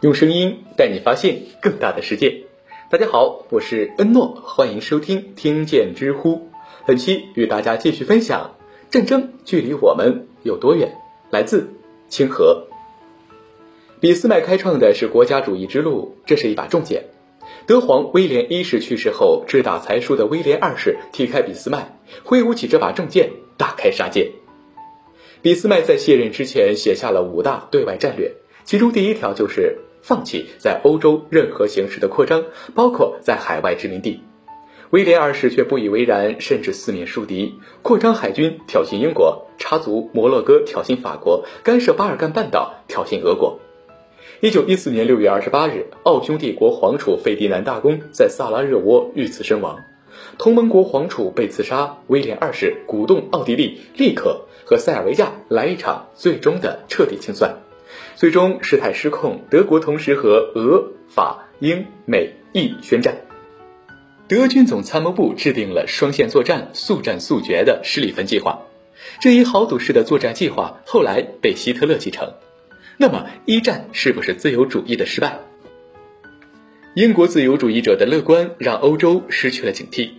用声音带你发现更大的世界。大家好，我是恩诺，欢迎收听听见知乎。本期与大家继续分享：战争距离我们有多远？来自清河。俾斯麦开创的是国家主义之路，这是一把重剑。德皇威廉一世去世后，志大才疏的威廉二世踢开俾斯麦，挥舞起这把重剑，大开杀戒。俾斯麦在卸任之前写下了五大对外战略，其中第一条就是放弃在欧洲任何形式的扩张，包括在海外殖民地。威廉二世却不以为然，甚至四面树敌，扩张海军挑衅英国，插足摩洛哥挑衅法国，干涉巴尔干半岛挑衅俄国。一九一四年六月二十八日，奥匈帝国皇储费迪南大公在萨拉热窝遇刺身亡。同盟国皇储被刺杀，威廉二世鼓动奥地利立刻和塞尔维亚来一场最终的彻底清算。最终事态失控，德国同时和俄、法、英、美、意宣战。德军总参谋部制定了双线作战、速战速决的施里芬计划。这一豪赌式的作战计划后来被希特勒继承。那么，一战是不是自由主义的失败？英国自由主义者的乐观让欧洲失去了警惕。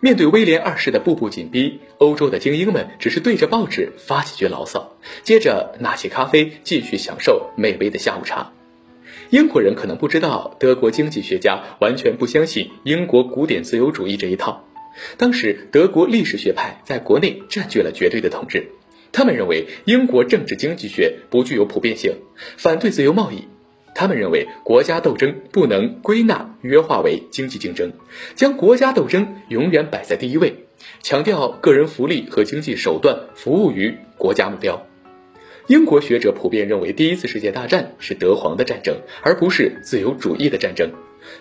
面对威廉二世的步步紧逼，欧洲的精英们只是对着报纸发几句牢骚，接着拿起咖啡继续享受美味的下午茶。英国人可能不知道，德国经济学家完全不相信英国古典自由主义这一套。当时，德国历史学派在国内占据了绝对的统治，他们认为英国政治经济学不具有普遍性，反对自由贸易。他们认为国家斗争不能归纳约化为经济竞争，将国家斗争永远摆在第一位，强调个人福利和经济手段服务于国家目标。英国学者普遍认为，第一次世界大战是德皇的战争，而不是自由主义的战争。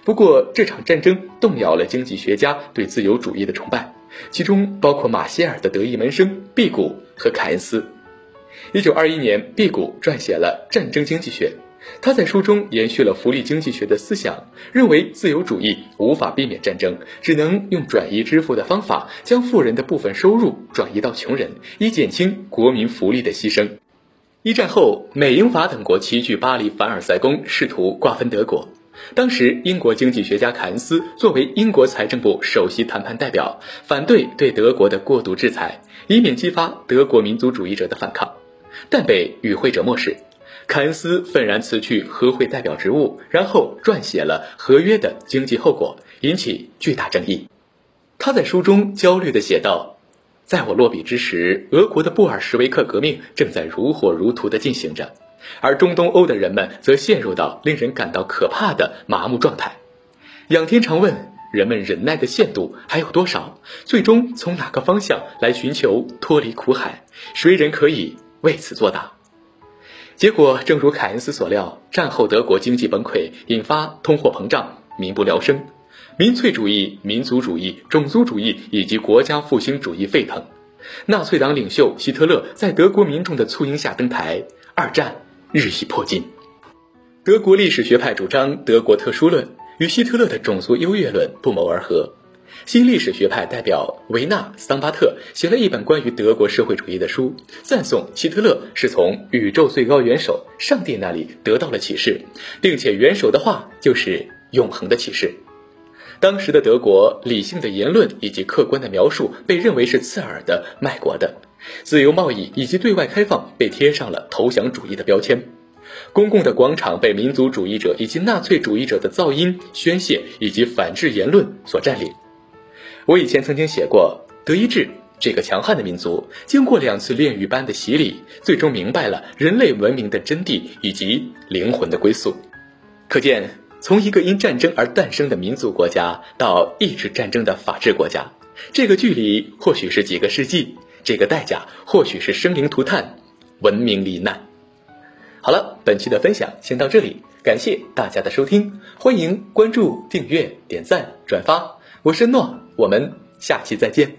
不过，这场战争动摇了经济学家对自由主义的崇拜，其中包括马歇尔的得意门生毕谷和凯恩斯。一九二一年，毕谷撰写了《战争经济学》。他在书中延续了福利经济学的思想，认为自由主义无法避免战争，只能用转移支付的方法，将富人的部分收入转移到穷人，以减轻国民福利的牺牲。一战后，美、英、法等国齐聚巴黎凡尔赛宫，试图瓜分德国。当时，英国经济学家凯恩斯作为英国财政部首席谈判代表，反对对德国的过度制裁，以免激发德国民族主义者的反抗，但被与会者漠视。凯恩斯愤然辞去和会代表职务，然后撰写了合约的经济后果，引起巨大争议。他在书中焦虑地写道：“在我落笔之时，俄国的布尔什维克革命正在如火如荼地进行着，而中东欧的人们则陷入到令人感到可怕的麻木状态。仰天长问：人们忍耐的限度还有多少？最终从哪个方向来寻求脱离苦海？谁人可以为此作答？”结果正如凯恩斯所料，战后德国经济崩溃，引发通货膨胀，民不聊生，民粹主义、民族主义、种族主义以及国家复兴主义沸腾。纳粹党领袖希特勒在德国民众的簇拥下登台，二战日益迫近。德国历史学派主张德国特殊论，与希特勒的种族优越论不谋而合。新历史学派代表维纳桑巴特写了一本关于德国社会主义的书，赞颂希特勒是从宇宙最高元首上帝那里得到了启示，并且元首的话就是永恒的启示。当时的德国，理性的言论以及客观的描述被认为是刺耳的、卖国的；自由贸易以及对外开放被贴上了投降主义的标签；公共的广场被民族主义者以及纳粹主义者的噪音、宣泄以及反制言论所占领。我以前曾经写过，德意志这个强悍的民族，经过两次炼狱般的洗礼，最终明白了人类文明的真谛以及灵魂的归宿。可见，从一个因战争而诞生的民族国家，到抑制战争的法治国家，这个距离或许是几个世纪，这个代价或许是生灵涂炭、文明罹难。好了，本期的分享先到这里，感谢大家的收听，欢迎关注、订阅、点赞、转发。我是诺，我们下期再见。